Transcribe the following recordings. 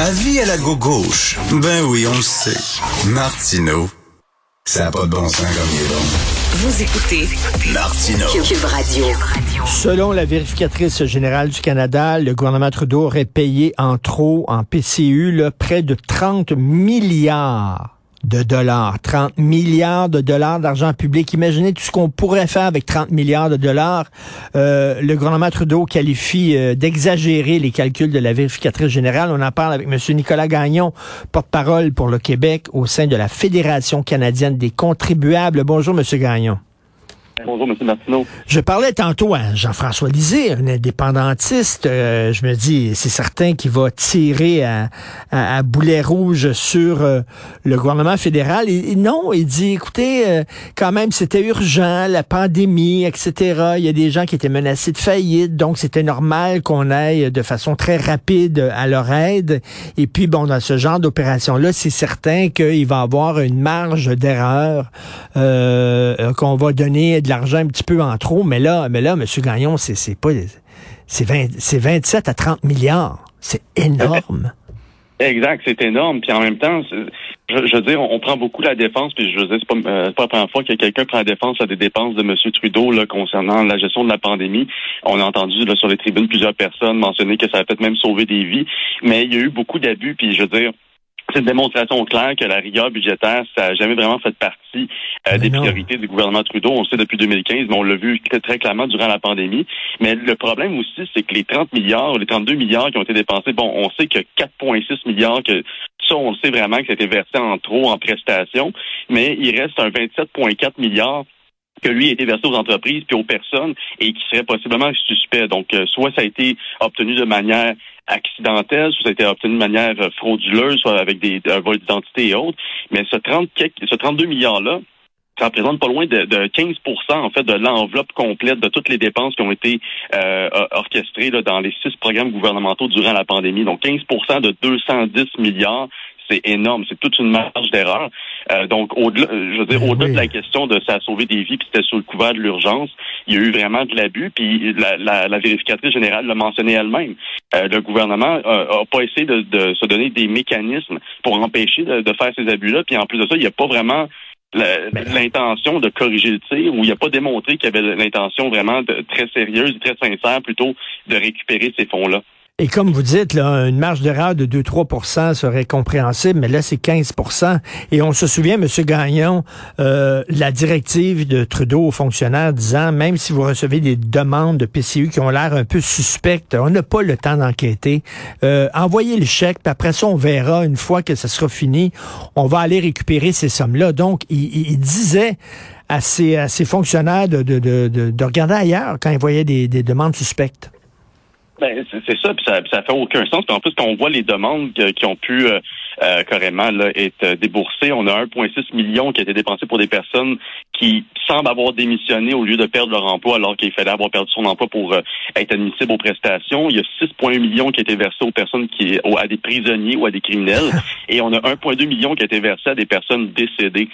Avis à la gauche. Ben oui, on le sait. Martineau, ça n'a pas de bon sens comme il est bon. Vous écoutez Martineau. Cube Radio. Selon la vérificatrice générale du Canada, le gouvernement Trudeau aurait payé en trop en PCU là, près de 30 milliards de dollars, 30 milliards de dollars d'argent public. Imaginez tout ce qu'on pourrait faire avec 30 milliards de dollars. Euh, le gouvernement Trudeau qualifie euh, d'exagérer les calculs de la vérificatrice générale. On en parle avec M. Nicolas Gagnon, porte-parole pour le Québec au sein de la Fédération canadienne des contribuables. Bonjour, M. Gagnon. Bonjour, M. Martineau. Je parlais tantôt à Jean-François Lisée, un indépendantiste. Euh, je me dis, c'est certain qu'il va tirer à, à, boulet rouge sur euh, le gouvernement fédéral. Et, non, il dit, écoutez, euh, quand même, c'était urgent, la pandémie, etc. Il y a des gens qui étaient menacés de faillite, donc c'était normal qu'on aille de façon très rapide à leur aide. Et puis, bon, dans ce genre d'opération-là, c'est certain qu'il va avoir une marge d'erreur qu'on va donner de l'argent un petit peu en trop, mais là, mais là, M. Gagnon, c'est, c'est pas, c'est 27 à 30 milliards. C'est énorme. Exact, c'est énorme. Puis en même temps, je, veux dire, on, prend beaucoup la défense. Puis je veux dire, c'est pas, euh, pas la première fois que quelqu'un prend la défense à des dépenses de M. Trudeau concernant la gestion de la pandémie. On a entendu sur les tribunes plusieurs personnes mentionner que ça a peut-être même sauvé des vies. Mais il y a eu beaucoup d'abus. Puis je veux dire, c'est une démonstration claire que la rigueur budgétaire, ça n'a jamais vraiment fait partie euh, des priorités du gouvernement Trudeau. On le sait depuis 2015, mais on l'a vu très, très clairement durant la pandémie. Mais le problème aussi, c'est que les 30 milliards, les 32 milliards qui ont été dépensés, bon, on sait que 4,6 milliards que ça, on le sait vraiment que c'était versé en trop en prestations, mais il reste un 27,4 milliards que lui a été versé aux entreprises puis aux personnes et qui serait possiblement suspect. Donc, euh, soit ça a été obtenu de manière accidentelle, soit ça a été obtenu de manière euh, frauduleuse, soit avec des vols d'identité et autres. Mais ce 30, ce 32 milliards-là, ça représente pas loin de, de 15% en fait de l'enveloppe complète de toutes les dépenses qui ont été euh, orchestrées là, dans les six programmes gouvernementaux durant la pandémie. Donc 15% de 210 milliards, c'est énorme. C'est toute une marge d'erreur. Euh, donc, au-delà, je veux dire, ben au-delà de la question de ça a sauvé des vies, puis c'était sous le couvert de l'urgence, il y a eu vraiment de l'abus. Puis la, la, la vérificatrice générale l'a mentionné elle-même. Euh, le gouvernement a, pas essayé de, de, se donner des mécanismes pour empêcher de, de faire ces abus-là. Puis en plus de ça, il n'y a pas vraiment l'intention de corriger le tir ou il n'a pas démontré qu'il y avait l'intention vraiment de, très sérieuse, très sincère plutôt de récupérer ces fonds-là. Et comme vous dites, une marge d'erreur de 2-3% serait compréhensible, mais là, c'est 15% Et on se souvient, M. Gagnon, euh, la directive de Trudeau aux fonctionnaires disant, même si vous recevez des demandes de PCU qui ont l'air un peu suspectes, on n'a pas le temps d'enquêter. Euh, envoyez le chèque, puis après ça, on verra, une fois que ça sera fini, on va aller récupérer ces sommes-là. Donc, il, disait à ses, à fonctionnaires de, de, de, de, regarder ailleurs quand ils voyaient des demandes suspectes. Ben, c'est ça, puis ça, ça fait aucun sens. Puis en plus, quand on voit les demandes qui ont pu euh, euh, carrément là, être euh, déboursées, on a 1,6 million qui a été dépensé pour des personnes qui semblent avoir démissionné au lieu de perdre leur emploi alors qu'il fallait avoir perdu son emploi pour être admissible aux prestations. Il y a 6,1 millions qui a été versés aux personnes qui, à des prisonniers ou à des criminels, et on a 1,2 million qui a été versé à des personnes décédées.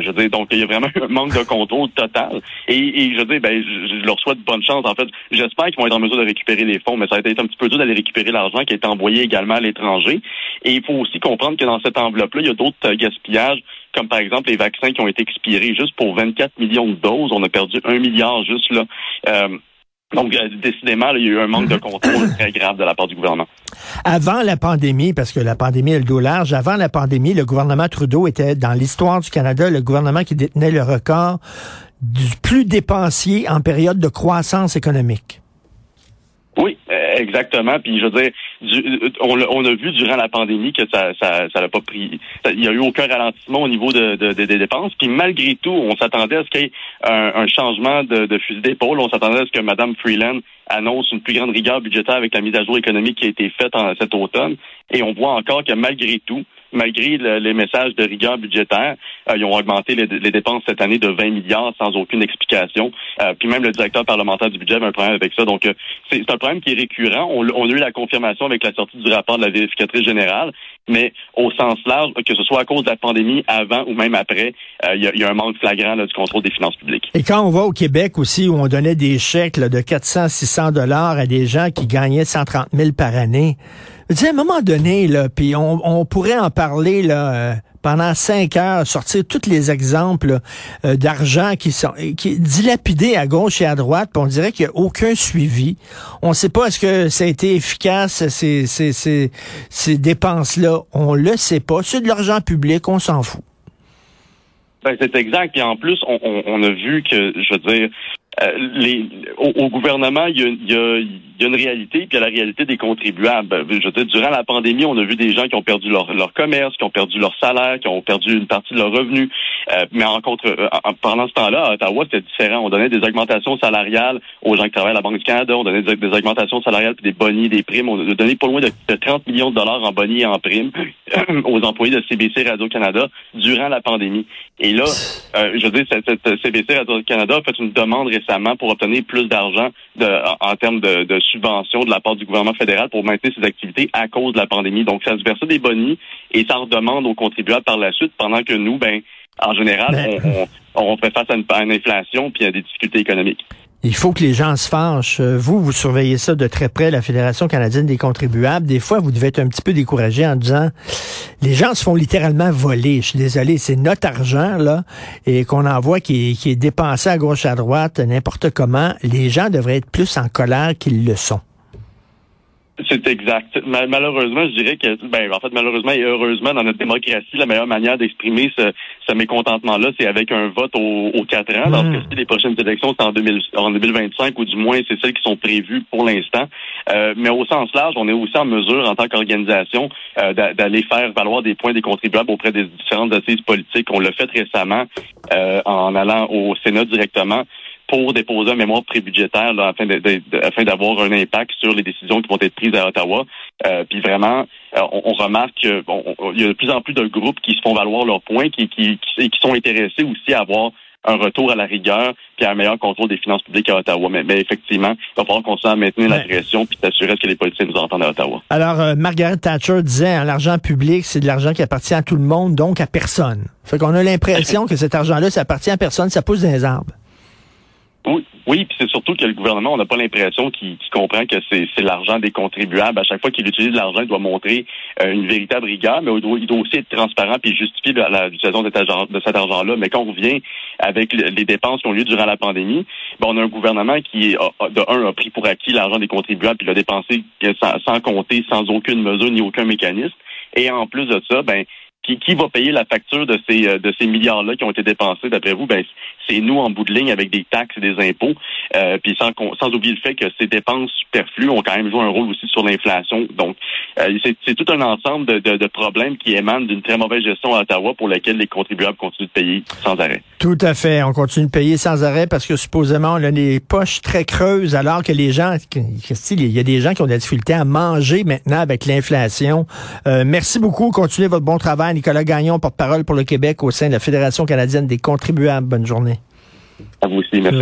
je veux dire, donc il y a vraiment un manque de contrôle total. Et, et je veux dire, ben, je, je leur souhaite bonne chance. En fait, j'espère qu'ils vont être en mesure de récupérer les fonds mais ça a été un petit peu dur d'aller récupérer l'argent qui a été envoyé également à l'étranger. Et il faut aussi comprendre que dans cette enveloppe-là, il y a d'autres euh, gaspillages comme par exemple les vaccins qui ont été expirés juste pour 24 millions de doses. On a perdu un milliard juste là. Euh, donc, euh, décidément, il y a eu un manque de contrôle très grave de la part du gouvernement. Avant la pandémie, parce que la pandémie est le dos large, avant la pandémie, le gouvernement Trudeau était, dans l'histoire du Canada, le gouvernement qui détenait le record du plus dépensier en période de croissance économique. Oui, exactement. Puis je veux dire, euh, on, a vu durant la pandémie que ça, ça, ça pas pris. il n'y a eu aucun ralentissement au niveau de, des dépenses. Puis malgré tout, on s'attendait à ce qu'il y ait un, changement de, fusil d'épaule. On s'attendait à ce que Mme Freeland annonce une plus grande rigueur budgétaire avec la mise à jour économique qui a été faite en, cet automne. Et on voit encore que malgré tout, malgré les messages de rigueur budgétaire, euh, ils ont augmenté les, dépenses cette année de 20 milliards sans aucune explication. Euh, puis même le directeur parlementaire du budget avait un problème avec ça. Donc, euh, c'est un problème qui est récurrent. On, a eu la confirmation avec la sortie du rapport de la vérificatrice générale, mais au sens large, que ce soit à cause de la pandémie, avant ou même après, il y, a un manque flagrant du contrôle des finances publiques. Et quand on va au Québec aussi, où on donnait des chèques de 400, 600 dollars à des gens qui gagnaient 130 000 par année, à un moment donné, là, puis on, pourrait en parler là, euh, pendant cinq heures, sortir tous les exemples euh, d'argent qui sont qui est dilapidé à gauche et à droite, puis on dirait qu'il n'y a aucun suivi. On ne sait pas est-ce que ça a été efficace, ces, ces, ces, dépenses-là. On le sait pas. C'est de l'argent public, on s'en fout. Ben, c'est exact. Et en plus, on, on, a vu que, je veux dire, euh, les, au, gouvernement, il y, a, il, y a, il y, a, une réalité, puis il y a la réalité des contribuables. Je veux dire, durant la pandémie, on a vu des gens qui ont perdu leur, leur commerce, qui ont perdu leur salaire, qui ont perdu une partie de leur revenu. Euh, mais en contre, euh, pendant ce temps-là, à Ottawa, c'était différent. On donnait des augmentations salariales aux gens qui travaillent à la Banque du Canada, on donnait des, augmentations salariales, puis des bonnies, des primes. On a donné pas loin de, 30 millions de dollars en bonnies et en primes aux employés de CBC Radio-Canada durant la pandémie. Et là, je veux dire, cette, CBC Radio-Canada a fait une demande récemment pour obtenir plus d'argent en, termes de, de subventions de la part du gouvernement fédéral pour maintenir ses activités à cause de la pandémie. Donc, ça se versait des bonnies et ça redemande aux contribuables par la suite, pendant que nous, ben, en général, on, on, fait face à une, à une inflation puis à des difficultés économiques. Il faut que les gens se fâchent. Euh, vous, vous surveillez ça de très près, la Fédération canadienne des contribuables. Des fois, vous devez être un petit peu découragé en disant, les gens se font littéralement voler. Je suis désolé, c'est notre argent, là, et qu'on envoie qui qui est dépensé à gauche, à droite, n'importe comment. Les gens devraient être plus en colère qu'ils le sont. C'est exact. Malheureusement, je dirais que, ben, en fait, malheureusement et heureusement, dans notre démocratie, la meilleure manière d'exprimer ce, ce mécontentement-là, c'est avec un vote aux, quatre ans. Lorsque mmh. les prochaines élections, c'est en, 2025, ou du moins, c'est celles qui sont prévues pour l'instant. Euh, mais au sens large, on est aussi en mesure, en tant qu'organisation, euh, d'aller faire valoir des points des contribuables auprès des différentes assises politiques. On l'a fait récemment euh, en allant au Sénat directement pour déposer un mémoire prébudgétaire là, afin de, afin d'avoir un impact sur les décisions qui vont être prises à Ottawa. Euh, puis vraiment, euh, on, remarque qu'il y a de plus en plus de groupes qui se font valoir leurs points, qui, qui, qui, qui sont intéressés aussi à avoir un retour à la rigueur puis un meilleur contrôle des finances publiques à Ottawa. Mais, mais effectivement, il va falloir qu'on à maintenir la pression puis s'assurer que les politiciens nous entendent à Ottawa. Alors, euh, Margaret Thatcher disait, hein, l'argent public, c'est de l'argent qui appartient à tout le monde, donc à personne. Fait qu'on a l'impression que cet argent-là, ça appartient à personne, ça pousse dans les arbres. Oui, oui, puis c'est surtout que le gouvernement, on n'a pas l'impression qu'il comprend que c'est l'argent des contribuables. À chaque fois qu'il utilise l'argent, il doit montrer euh, une véritable rigueur, mais il doit, aussi être transparent puis justifier l'utilisation de, de cet argent-là. Mais quand on revient avec les dépenses qui ont lieu durant la pandémie, ben, on a un gouvernement qui, de un, a pris pour acquis l'argent des contribuables puis l'a dépensé sans, sans compter, sans aucune mesure ni aucun mécanisme. Et en plus de ça, ben qui, qui va payer la facture de ces euh, de ces milliards-là qui ont été dépensés d'après vous? Ben c'est nous en bout de ligne avec des taxes et des impôts. Euh, puis sans sans oublier le fait que ces dépenses superflues ont quand même joué un rôle aussi sur l'inflation. Donc c'est tout un ensemble de, de, de problèmes qui émanent d'une très mauvaise gestion à Ottawa pour laquelle les contribuables continuent de payer sans arrêt. Tout à fait, on continue de payer sans arrêt parce que supposément on a des poches très creuses alors que les gens, il y a des gens qui ont des difficultés à manger maintenant avec l'inflation. Euh, merci beaucoup, continuez votre bon travail. Nicolas Gagnon, porte-parole pour le Québec au sein de la Fédération canadienne des contribuables. Bonne journée. À vous aussi, merci.